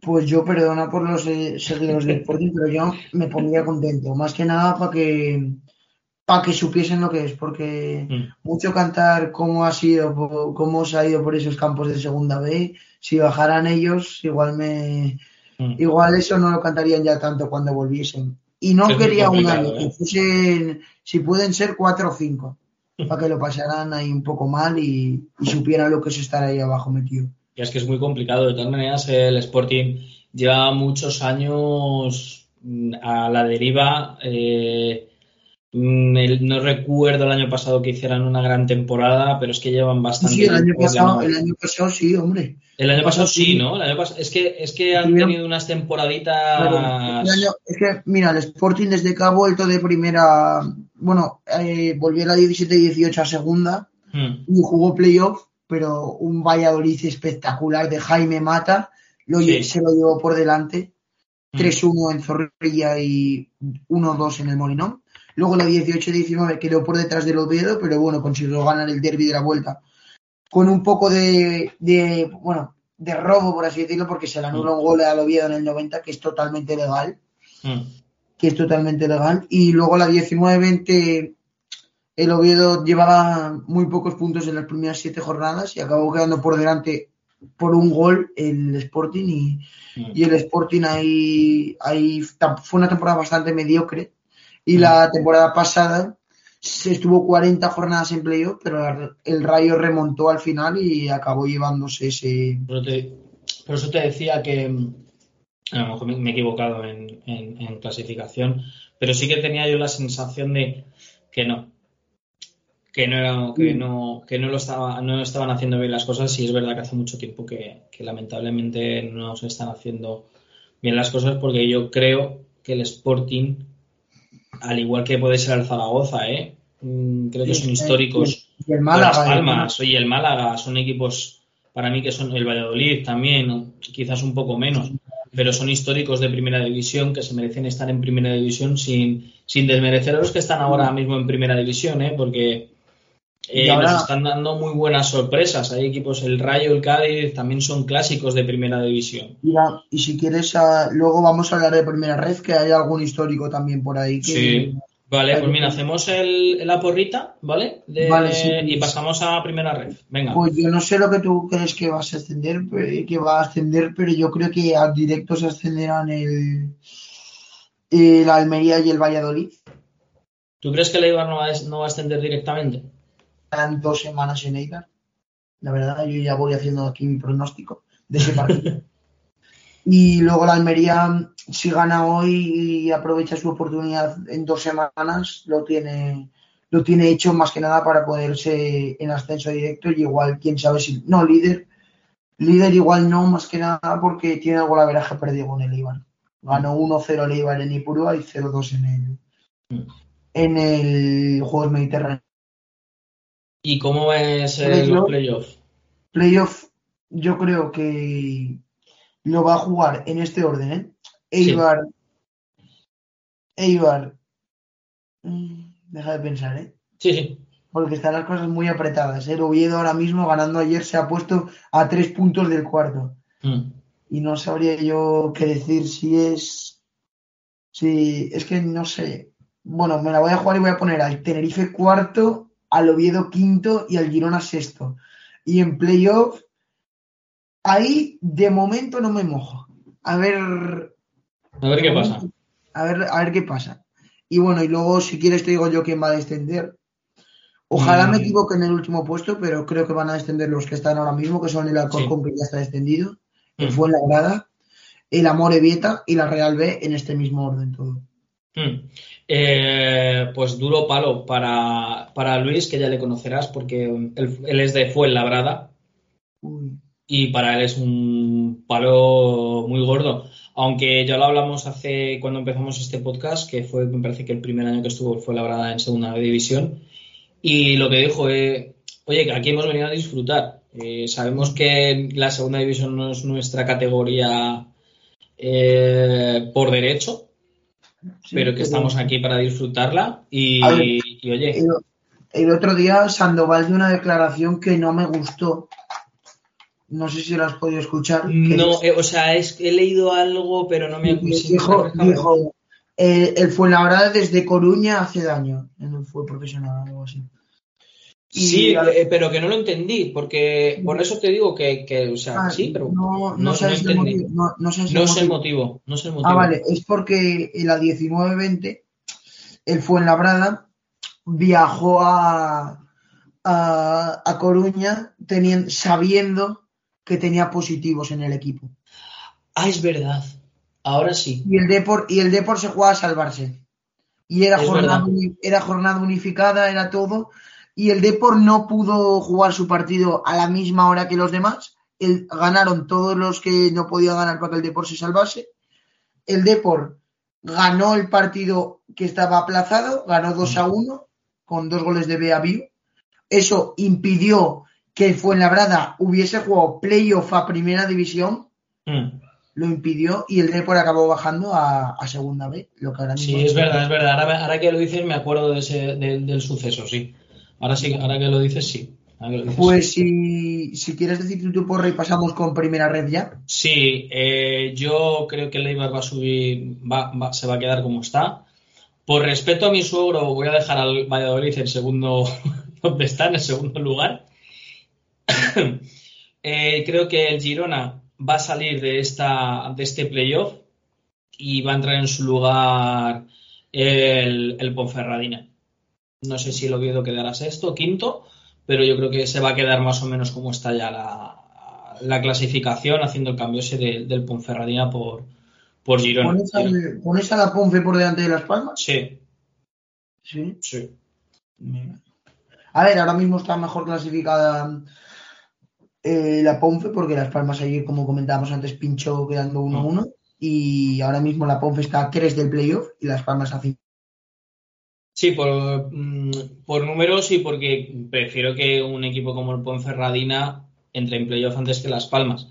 Pues yo perdona por los eh, seguidores del Sporting, pero yo me pondría contento, más que nada para que para que supiesen lo que es, porque Mm. mucho cantar cómo ha sido, cómo se ha ido por esos campos de segunda B, si bajaran ellos, igual me Mm. igual eso no lo cantarían ya tanto cuando volviesen. Y no Es quería un año, ¿eh? que fuesen, si pueden ser cuatro o cinco, para que lo pasaran ahí un poco mal y, y supieran lo que es estar ahí abajo metido. Y es que es muy complicado. De todas maneras, el Sporting lleva muchos años mm, a la deriva. eh, mm, no recuerdo el año pasado que hicieran una gran temporada, pero es que llevan bastante Sí, el año pasado, el año pasado sí, hombre. El año pasado sí. ¿no? El año pas- Es que, es que han tenido unas temporaditas. este año- es que, mira, el Sporting desde que ha vuelto de primera, bueno, eh, volvió a la 17-18 a segunda Mm, y jugó playoff, pero un Valladolid espectacular de Jaime Mata lo lle- Sí. se lo llevó por delante. mm. 3-1 en Zorrilla y 1-2 en el Molinón. Luego la 18-19 quedó por detrás del Oviedo, pero bueno, consiguió ganar el derby de la vuelta. Con un poco de, de, bueno, de robo, por así decirlo, porque se le anula un gol al Oviedo en el 90, que es totalmente legal. Mm. Que es totalmente legal. Y luego la 19-20, el Oviedo llevaba muy pocos puntos en las primeras siete jornadas y acabó quedando por delante por un gol el Sporting y, Mm. y el Sporting ahí, ahí fue una temporada bastante mediocre y la temporada pasada se estuvo 40 jornadas en playoff, pero el Rayo remontó al final y acabó llevándose ese... Por, eso te, por eso te decía que mm, a lo mejor me, he equivocado en, en- en clasificación, pero sí que tenía yo la sensación de que no, que no, era- que no, que no lo estaba, no estaban haciendo bien las cosas y es verdad que hace mucho tiempo que, que lamentablemente no se están haciendo bien las cosas porque yo creo que el Sporting, al igual que puede ser el Zaragoza, ¿eh? Mm, creo que son históricos. Y el Málaga, Las y el Palmas, oye, el Málaga, son equipos para mí que son el Valladolid también, quizás un poco menos, pero son históricos de primera división que se merecen estar en primera división sin, sin desmerecer a los que están ahora mismo en primera división, ¿eh? porque Eh, Nos están dando muy buenas sorpresas. Hay equipos, el Rayo, el Cádiz, también son clásicos de primera división. y si quieres, ah, luego vamos a hablar de primera red, que hay algún histórico también por ahí. sí. Vale, pues mira, hacemos el, la porrita, ¿vale? y pasamos a primera red. Venga. Pues yo no sé lo que tú crees que vas a ascender, que va a ascender, pero yo creo que a directos ascenderán el, el Almería y el Valladolid. ¿Tú crees que el Eibar no va, no va a ascender directamente? Están dos semanas en Eibar. La verdad, yo ya voy haciendo aquí mi pronóstico de ese partido. Y luego la Almería, si gana hoy y aprovecha su oportunidad en dos semanas, lo tiene, lo tiene hecho más que nada para poderse en ascenso directo y igual, quién sabe si. No, líder. Líder igual no, más que nada porque tiene algo la veraje perdido con el Ibar. Ganó 1-0 el Ibar en Ipurúa y 0-2 en el, en el Juegos Mediterráneos. ¿Y cómo es el los playoffs? Playoff, yo creo que lo va a jugar en este orden, ¿eh? Eibar. Eibar. Mm, deja de pensar, ¿eh? Sí, sí. Porque están las cosas muy apretadas. ¿eh? El Oviedo ahora mismo, ganando ayer, se ha puesto a tres puntos del cuarto. Mm. Y no sabría yo qué decir si es. Si. Es que no sé. Bueno, me la voy a jugar y voy a poner al Tenerife cuarto, al Oviedo quinto y al Girona sexto. Y en playoff ahí de momento no me mojo. A ver. A ver qué pasa. A ver, a ver qué pasa. Y bueno, y luego si quieres te digo yo quién va a descender. Ojalá me mm. equivoque en el último puesto, pero creo que van a descender los que están ahora mismo, que son el Alcorcón que ya está descendido, el mm. Fuenlabrada, el Amor Evieta y la Real B en este mismo orden todo. Mm. Eh, pues duro palo para, para, Luis, que ya le conocerás porque él, él es de Fuenlabrada. Uy y para él es un palo muy gordo. Aunque ya lo hablamos hace cuando empezamos este podcast, que fue, me parece que el primer año que estuvo fue labrada en segunda división. Y lo que dijo es, oye, aquí hemos venido a disfrutar. Eh, sabemos que la segunda división no es nuestra categoría eh, por derecho, pero que estamos aquí para disfrutarla. Y, oye. El, el, otro día Sandoval dio una declaración que no me gustó no sé si lo has podido escuchar. No, eh, o sea, es, he leído algo, pero no me ha Dijo, dijo eh, el Fuenlabrada desde Coruña hace daño el fue profesional, algo así. sí, eh, pero que no lo entendí, porque por eso te digo que, que o sea, ah, sí, pero no, no, sé el motivo, no, no, no sé el motivo. No sé el motivo. Ah, vale, es porque en la 19-20 el Fuenlabrada viajó a, a, a Coruña teniendo, sabiendo que tenía positivos en el equipo. Ah, es verdad. Ahora sí. Y el Depor, y el Depor se jugaba a salvarse. Y era jornada, era jornada unificada, era todo. Y el Depor no pudo jugar su partido a la misma hora que los demás. El, ganaron todos los que no podían ganar para que el Depor se salvase. El Depor ganó el partido que estaba aplazado, ganó 2 a 1 con dos goles de Beaviu. Eso impidió que Fuenlabrada hubiese jugado playoff a primera división, mm. lo impidió y el Depor acabó bajando a, segunda B. Lo que ahora sí, es verdad, es verdad. Ahora, que lo dices me acuerdo de ese, del suceso, sí. Ahora sí, ahora que lo dices, sí. pues Si, si, quieres decir tu porra y pasamos con primera red ya. Sí, eh, yo creo que el Eibar va a subir, se va a quedar como está. Por respeto a mi suegro, voy a dejar al Valladolid en segundo, donde está, en el segundo lugar. Eh, creo que el Girona va a salir de, esta, de este playoff y va a entrar en su lugar el, el Ponferradina. No sé si el Oviedo quedará sexto o quinto, pero yo creo que se va a quedar más o menos como está ya la, clasificación, haciendo el cambio ese del Ponferradina por, por Girona. ¿Pones a, la Ponfe por delante de Las Palmas? Sí. ¿Sí? Sí. A ver, ahora mismo está mejor clasificada eh, la Ponfe, porque Las Palmas ayer, como comentábamos antes, pinchó quedando 1-1 y ahora mismo la Ponfe está a 3 del playoff y Las Palmas a 5. Sí, por, mm, por números y porque prefiero que un equipo como el Ponferradina entre en playoff antes que Las Palmas.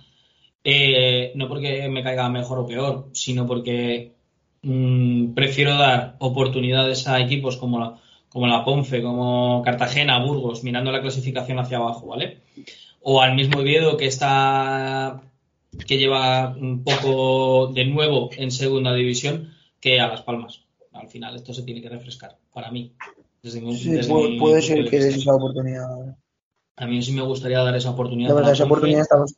Eh, no porque me caiga mejor o peor, sino porque mm, prefiero dar oportunidades a equipos como, como la Ponce, como Cartagena, Burgos, mirando la clasificación hacia abajo, ¿vale? O al mismo Oviedo que está que lleva un poco de nuevo en segunda división que a Las Palmas. Al final esto se tiene que refrescar, para mí. sí, puede, ser que des esa oportunidad. A mí sí me gustaría dar esa oportunidad. verdad, esa oportunidad estamos...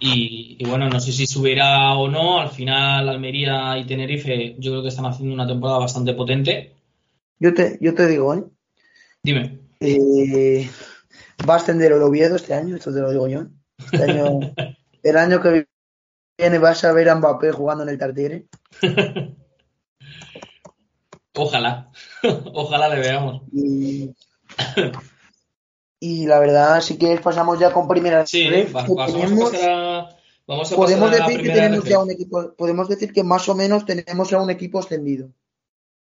Y, bueno, no sé si subirá o no. Al final, Almería y Tenerife, yo creo que están haciendo una temporada bastante potente. Yo te, yo te digo, ¿eh? Dime. Eh, va a ascender el Oviedo este año, esto te lo digo yo. Este año, el año que viene vas a ver a Mbappé jugando en el Tartiere. Ojalá, ojalá le veamos. Y, la verdad, si quieres, pasamos ya con primera sí, vamos, a podemos decir que tenemos ya un equipo, podemos decir que más o menos tenemos ya un equipo extendido.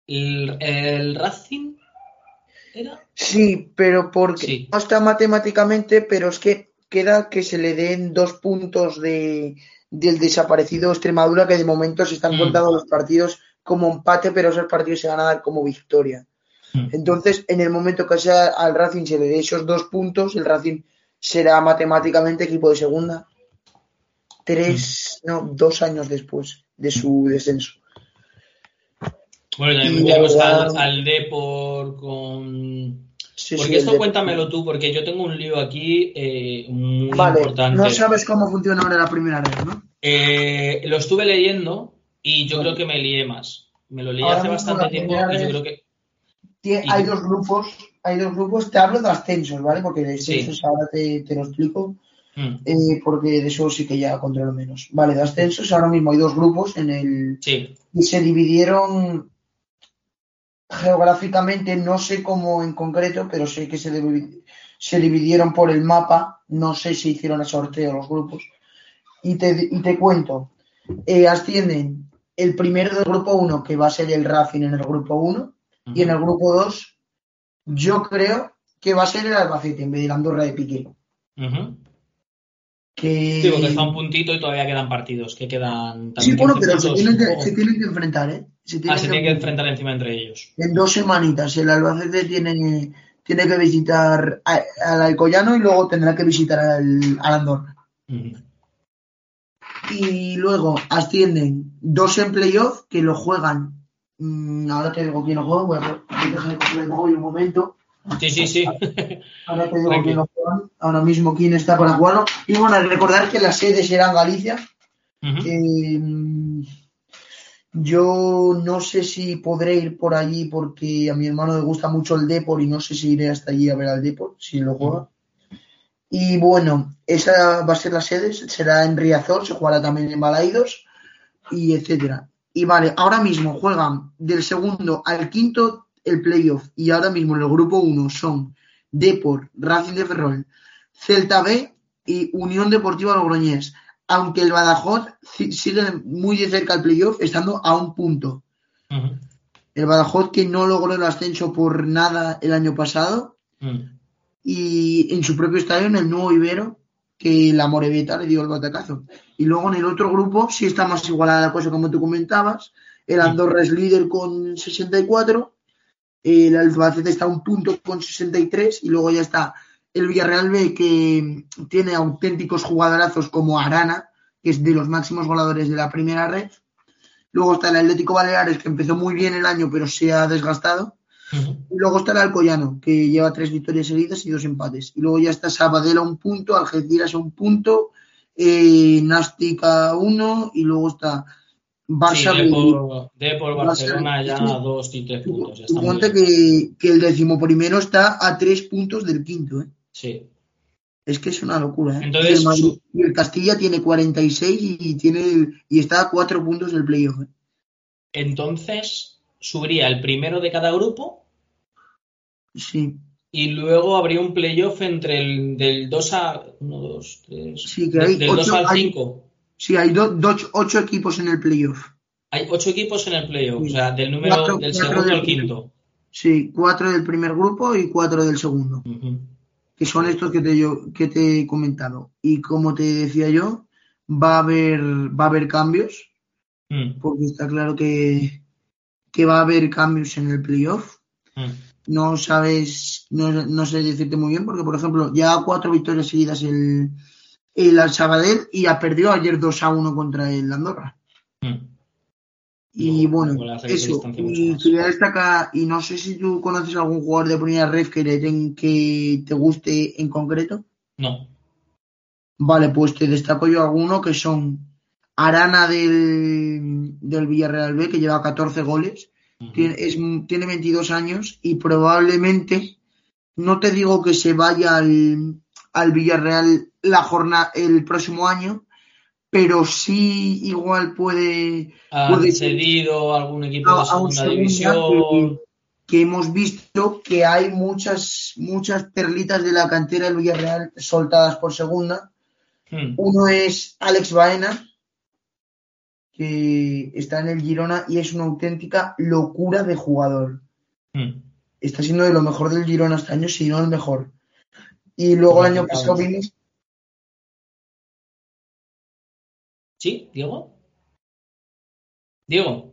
¿El, Racing era? Sí, pero porque no está matemáticamente, pero es que queda que se le den dos puntos de, del desaparecido Extremadura, que de momento se están mm. contando los partidos como empate, pero esos partidos se van a dar como victoria. Mm. Entonces, en el momento que sea al Racing se le dé esos dos puntos, el Racing será matemáticamente equipo de segunda. Tres, mm. no, dos años después de su descenso. Bueno, también tenemos al, al, Depor con. porque esto cuéntamelo tú, porque yo tengo un lío aquí eh, muy importante. No sabes cómo funciona ahora la primera red, ¿no? Eh, lo estuve leyendo y yo creo que me lié más. Me lo leí hace bastante tiempo y yo creo que. Hay dos grupos, hay dos grupos, te hablo de ascensos, ¿vale? Porque de ascensos ahora te, lo explico. Mm. Eh, porque de eso sí que ya controlo menos. Vale, de ascensos ahora mismo hay dos grupos en el. Sí. Y se dividieron geográficamente, no sé cómo en concreto, pero sé que se, se dividieron por el mapa. No sé si hicieron el sorteo los grupos. Y te, y te cuento. Eh, ascienden el primero del grupo 1, que va a ser el Racing en el grupo 1, y en el grupo 2, yo creo que va a ser el Albacete en vez de la Andorra de Piqué. Que... Sí, porque está un puntito y todavía quedan partidos, que quedan... Sí, bueno, pero se tienen, que, se tienen, que, enfrentar, ¿eh? Se tienen ah, se tienen que enfrentar encima entre ellos. En dos semanitas, el Albacete tiene, tiene que visitar al Alcoyano y luego tendrá que visitar al, Andorra y luego ascienden dos en playoff que lo juegan. Mm, ahora te digo quién lo juega, voy a dejar el un momento. Sí, sí, sí. Ahora te digo quién lo juegan, ahora mismo quién está para jugarlo. Y bueno, recordar que las sedes eran Galicia. Em, yo no sé si podré ir por allí porque a mi hermano le gusta mucho el Depor y no sé si iré hasta allí a ver al Depor, si lo juega. Y bueno, esa va a ser la sede, será en Riazor, se jugará también en Balaidos y etcétera. Y vale, ahora mismo juegan del segundo al quinto el playoff y ahora mismo en el grupo 1 son Depor, Racing de Ferrol, Celta B y Unión Deportiva Logroñés. Aunque el Badajoz sigue muy de cerca al playoff, estando a un punto. El Badajoz que no logró el ascenso por nada el año pasado, mm y en su propio estadio, en el nuevo Ibero, que la Morevita le dio el batacazo. Y luego en el otro grupo sí está más igualada la cosa, como tú comentabas. El Andorra es líder con 64, el Albacete está a un punto con 63 y luego ya está el Villarreal B que tiene auténticos jugadorazos como Arana, que es de los máximos goleadores de la primera red. Luego está el Atlético Baleares que empezó muy bien el año pero se ha desgastado. Y luego está el Alcoyano, que lleva tres victorias seguidas y dos empates. Y luego ya está Sabadell a un punto, Algeciras a un punto, eh, Nástica uno, y luego está Barça. de, por, Barcelona ya a dos y tres puntos. Ya que, que, el décimo primero está a tres puntos del quinto. ¿eh? Sí. Es que es una locura. ¿eh? Entonces, y el, Castilla tiene 46 y, tiene, y está a cuatro puntos del playoff. ¿eh? Entonces, subiría el primero de cada grupo Sí. Y luego habría un playoff entre el del 2 a 1, 2, 3. Sí, que hay del 2 al 5. Sí, hay 8 equipos en el playoff. Hay 8 equipos en el playoff, o sea, del número del segundo al quinto. Sí, 4 del primer grupo y 4 del segundo. Que son estos que te, yo, que te he comentado. Y como te decía yo, va a haber, va a haber cambios. Mm. Porque está claro que, que va a haber cambios en el playoff Mm. No sabes, no, no sé decirte muy bien, porque por ejemplo, ya cuatro victorias seguidas el, el Al Sabadell y ha perdido ayer 2 a 1 contra el Andorra. Mm. Y bueno, eso. Y quería destacar, y no sé si tú conoces algún jugador de primera red que, le den- que te guste en concreto. No. Vale, pues te destaco yo alguno que son Arana del, del Villarreal B, que lleva 14 goles. Tiene, es- tiene 22 años y probablemente, no te digo que se vaya al, al Villarreal la jornada el próximo año, pero sí igual puede ¿Han puede- cedido a algún equipo a, de segunda segunda división? que, que hemos visto que hay muchas muchas perlitas de la cantera del Villarreal soltadas por segunda. Hmm. Uno es Alex Baena, que está en el Girona y es una auténtica locura de jugador. Hmm. Está siendo de lo mejor del Girona este año, si no el mejor. Y luego el año pasado vimos ¿Sí? ¿Diego? Diego.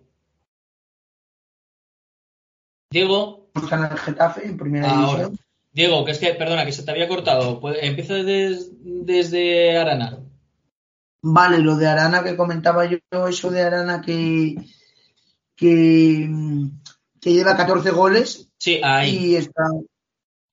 Diego. en el Getafe en primera Ahora. división. Diego, que es que, perdona, que se te había cortado. Puede- Empieza des- desde Arana. Vale, lo de Arana que comentaba yo, eso de Arana que, que, que lleva 14 goles Sí, ahí. y está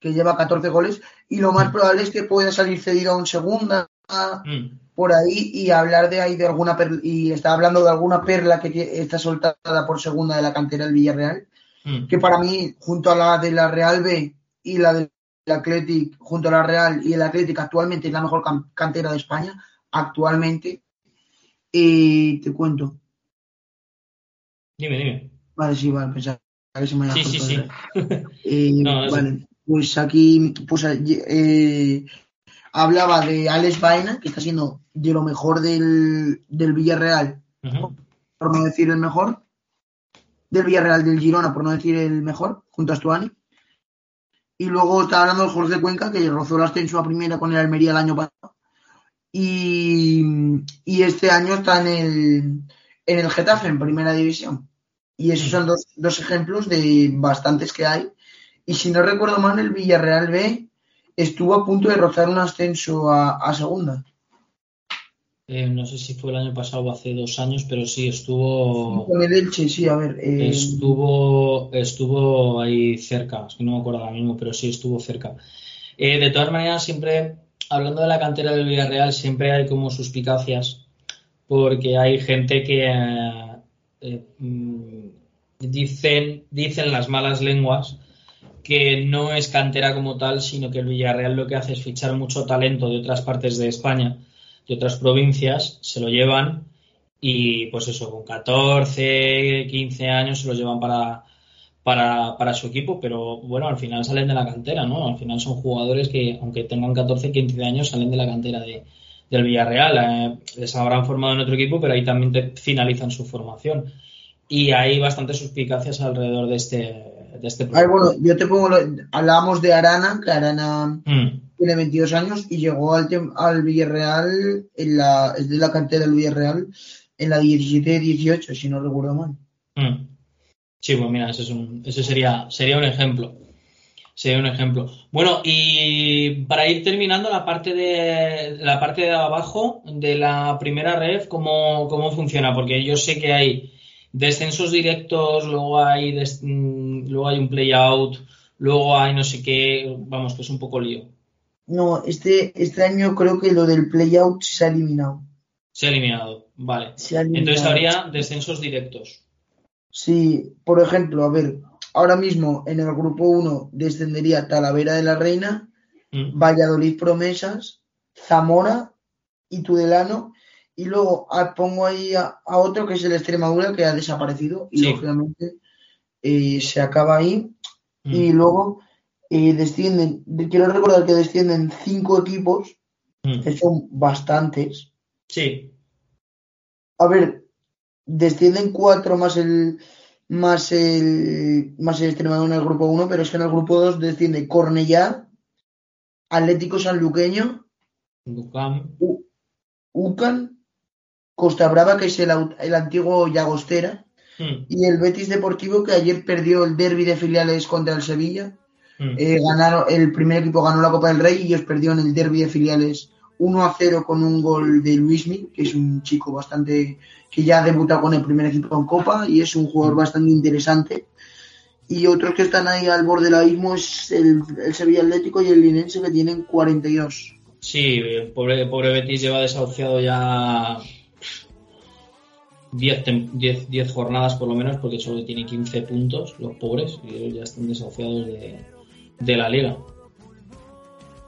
que lleva 14 goles y lo más probable es que pueda salir cedido a un segunda Hmm. por ahí y hablar de ahí de alguna perla, y está hablando de alguna perla que está soltada por segunda de la cantera del Villarreal Hmm. que para mí junto a la de la Real B y la del Athletic junto a la Real y el Athletic actualmente es la mejor can- cantera de España actualmente Eh, te cuento Dime, dime. vale sí vale pensaba que se me había Sí, sí. Eh, No, vale, pues aquí pues, eh, hablaba de Alex Baena, que está siendo de lo mejor del, del Villarreal, por no decir el mejor, del Villarreal del Girona, por no decir el mejor, junto a Stuani. Y luego está hablando de Jorge Cuenca, que rozó el ascenso a primera con el Almería el año pasado. Y, y este año está en el, en el Getafe, en primera división. Y esos son dos, dos ejemplos de bastantes que hay. Y si no recuerdo mal, el Villarreal B estuvo a punto de rozar un ascenso a, a segunda. Eh, no sé si fue el año pasado o hace dos años, pero sí estuvo. Con el Elche, sí, a ver. eh, Estuvo, estuvo ahí cerca, es que no me acuerdo ahora mismo, pero sí estuvo cerca. Eh, de todas maneras, siempre, hablando de la cantera del Villarreal, siempre hay como suspicacias, porque hay gente que mm, dicen, dicen las malas lenguas que no es cantera como tal, sino que el Villarreal lo que hace es fichar mucho talento de otras partes de España, de otras provincias, se lo llevan y pues eso, con 14, 15 años se los llevan para, para, para su equipo, pero bueno, al final salen de la cantera, ¿no? Al final son jugadores que, aunque tengan 14, 15 años, salen de la cantera de, del Villarreal. Eh, les habrán formado en otro equipo, pero ahí también te finalizan su formación. Y hay bastantes suspicacias alrededor de este, de este problema. bueno, yo te pongo. lo- hablábamos de Arana, que Arana Mm, tiene 22 años y llegó al, al Villarreal, en la, es de la cantera del Villarreal, en la 17-18, si no recuerdo mal. mm. Sí, pues mira, ese, es un, ese sería, sería un ejemplo. Sería un ejemplo. Bueno, y para ir terminando la parte de la parte de abajo de la primera ref, ¿cómo, cómo funciona? Porque yo sé que hay descensos directos, luego hay des- mm, luego hay un play out, luego hay no sé qué, vamos, que es un poco lío. No, este, este año creo que lo del playout se ha eliminado. Se ha eliminado, vale. Se ha eliminado. Entonces habría descensos directos. Sí, por ejemplo, a ver, ahora mismo en el grupo 1 descendería Talavera de la Reina, Mm, Valladolid Promesas, Zamora y Tudelano. Y luego ah, pongo ahí a, a otro que es el Extremadura que ha desaparecido y Sí. lógicamente eh, se acaba ahí. mm, Y luego eh, descienden, quiero recordar que descienden cinco equipos, mm. que son bastantes. Sí, A ver, descienden cuatro más el más el más el Extremadura en el grupo 1, pero es que en el grupo 2 desciende Cornellá, Atlético Sanluqueño, Bucam, U- UCAN, Costa Brava, que es el, el antiguo Llagostera, Hmm. Y el Betis Deportivo que ayer perdió el derby de filiales contra el Sevilla. Hmm. Eh, ganaron, el primer equipo ganó la Copa del Rey y ellos perdieron el derby de filiales 1 a 0 con un gol de Luismi, que es un chico bastante que ya ha debutado con el primer equipo en Copa y es un jugador hmm. bastante interesante. Y otros que están ahí al borde del abismo es el, el Sevilla Atlético y el Linense que tienen 42. Sí, el pobre, pobre Betis lleva desahuciado ya 10, 10, jornadas por lo menos, porque solo tiene 15 puntos, los pobres, y ellos ya están desahuciados de, de la liga.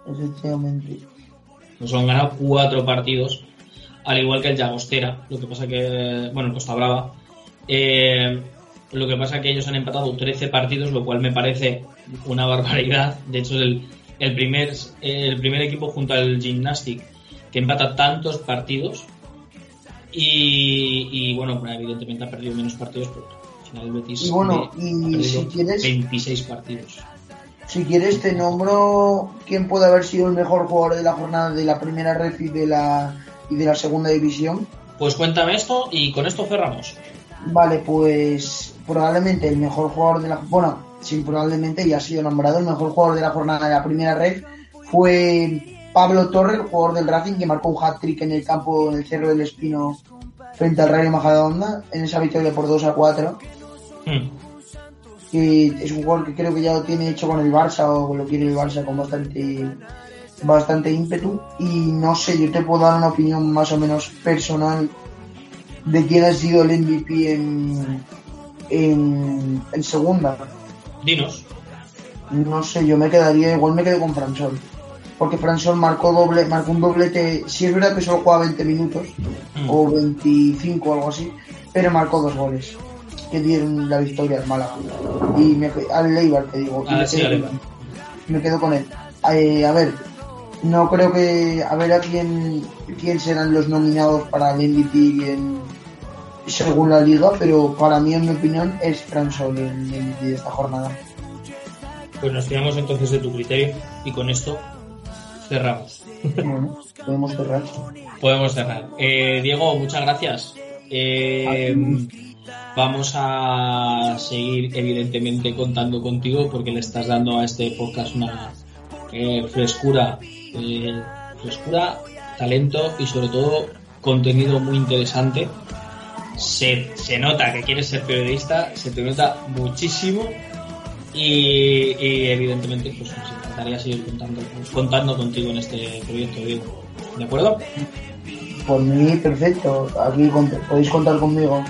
Efectivamente. Nos han ganado cuatro partidos, al igual que el Llagostera. Lo que pasa que, bueno, el Costa Brava. Eh, lo que pasa que ellos han empatado 13 partidos, lo cual me parece una barbaridad. De hecho, el, el, primer, el primer equipo junto al Gymnastic que empata tantos partidos y, bueno, pues evidentemente ha perdido menos partidos, pero al final el Betis y bueno, y si quieres, 26 partidos. Si quieres te nombro quién puede haber sido el mejor jugador de la jornada de la primera red y de la, y de la segunda división. Pues cuéntame esto y con esto cerramos. Vale, pues probablemente el mejor jugador de la... Bueno, sí, probablemente ya ha sido nombrado el mejor jugador de la jornada de la primera red fue Pablo Torre, el jugador del Racing, que marcó un hat-trick en el campo, en el Cerro del Espino, frente al Rayo Majadahonda, en esa victoria por 2 a 4. Hmm. es un jugador que creo que ya lo tiene hecho con el Barça o lo quiere el Barça con bastante bastante ímpetu y no sé, yo te puedo dar una opinión más o menos personal de quién ha sido el MVP en, en, en segunda. Dinos. No sé, yo me quedaría, igual me quedo con Fransol porque Fransol marcó doble, marcó un doblete, si es verdad que solo juega 20 minutos, mm. o 25 o algo así, pero marcó dos goles que dieron la victoria al Málaga. Y me, al Leibar, te digo, ah, me, quedo, con él. Eh, a ver, no creo que, a ver a quién, quién serán los nominados para el MVP en, según la liga, pero para mí, en mi opinión, es Fransol el MVP de esta jornada. Pues nos fiamos entonces de tu criterio y con esto cerramos. podemos cerrar. Podemos cerrar. Eh, Diego, muchas gracias. Eh, vamos a seguir, evidentemente, contando contigo porque le estás dando a este podcast una eh, frescura, frescura, talento y, sobre todo, contenido muy interesante. Se, se nota que quieres ser periodista, se te nota muchísimo y, evidentemente pues encantaría seguir contando, contando contigo en este proyecto, Diego. ¿De acuerdo? Por mí, perfecto. Aquí podéis contar conmigo.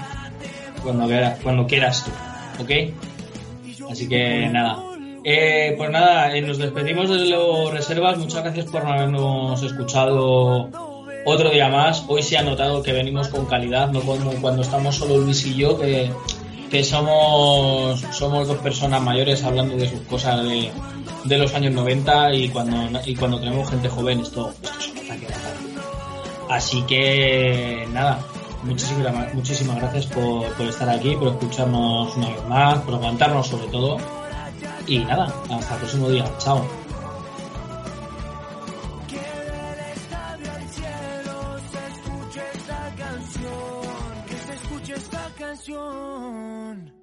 Cuando, quieras, cuando quieras tú, ¿ok? Así que nada. Eh, pues nada, eh, nos despedimos de los reservas. Muchas gracias por habernos escuchado otro día más. Hoy se ha notado que venimos con calidad, no como cuando estamos solo Luis y yo, que que somos, somos dos personas mayores hablando de sus cosas de, de los años 90 y cuando, y cuando tenemos gente joven esto, esto es un ataque Así que nada, muchísimas, muchísimas gracias por, por estar aquí, por escucharnos una vez más, por aguantarnos sobre todo. Y nada, hasta el próximo día. Chao. pasión